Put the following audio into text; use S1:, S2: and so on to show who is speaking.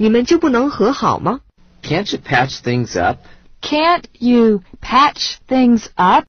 S1: 你们就不能和好吗
S2: ？Can't you patch things up?
S3: Can't you patch things up?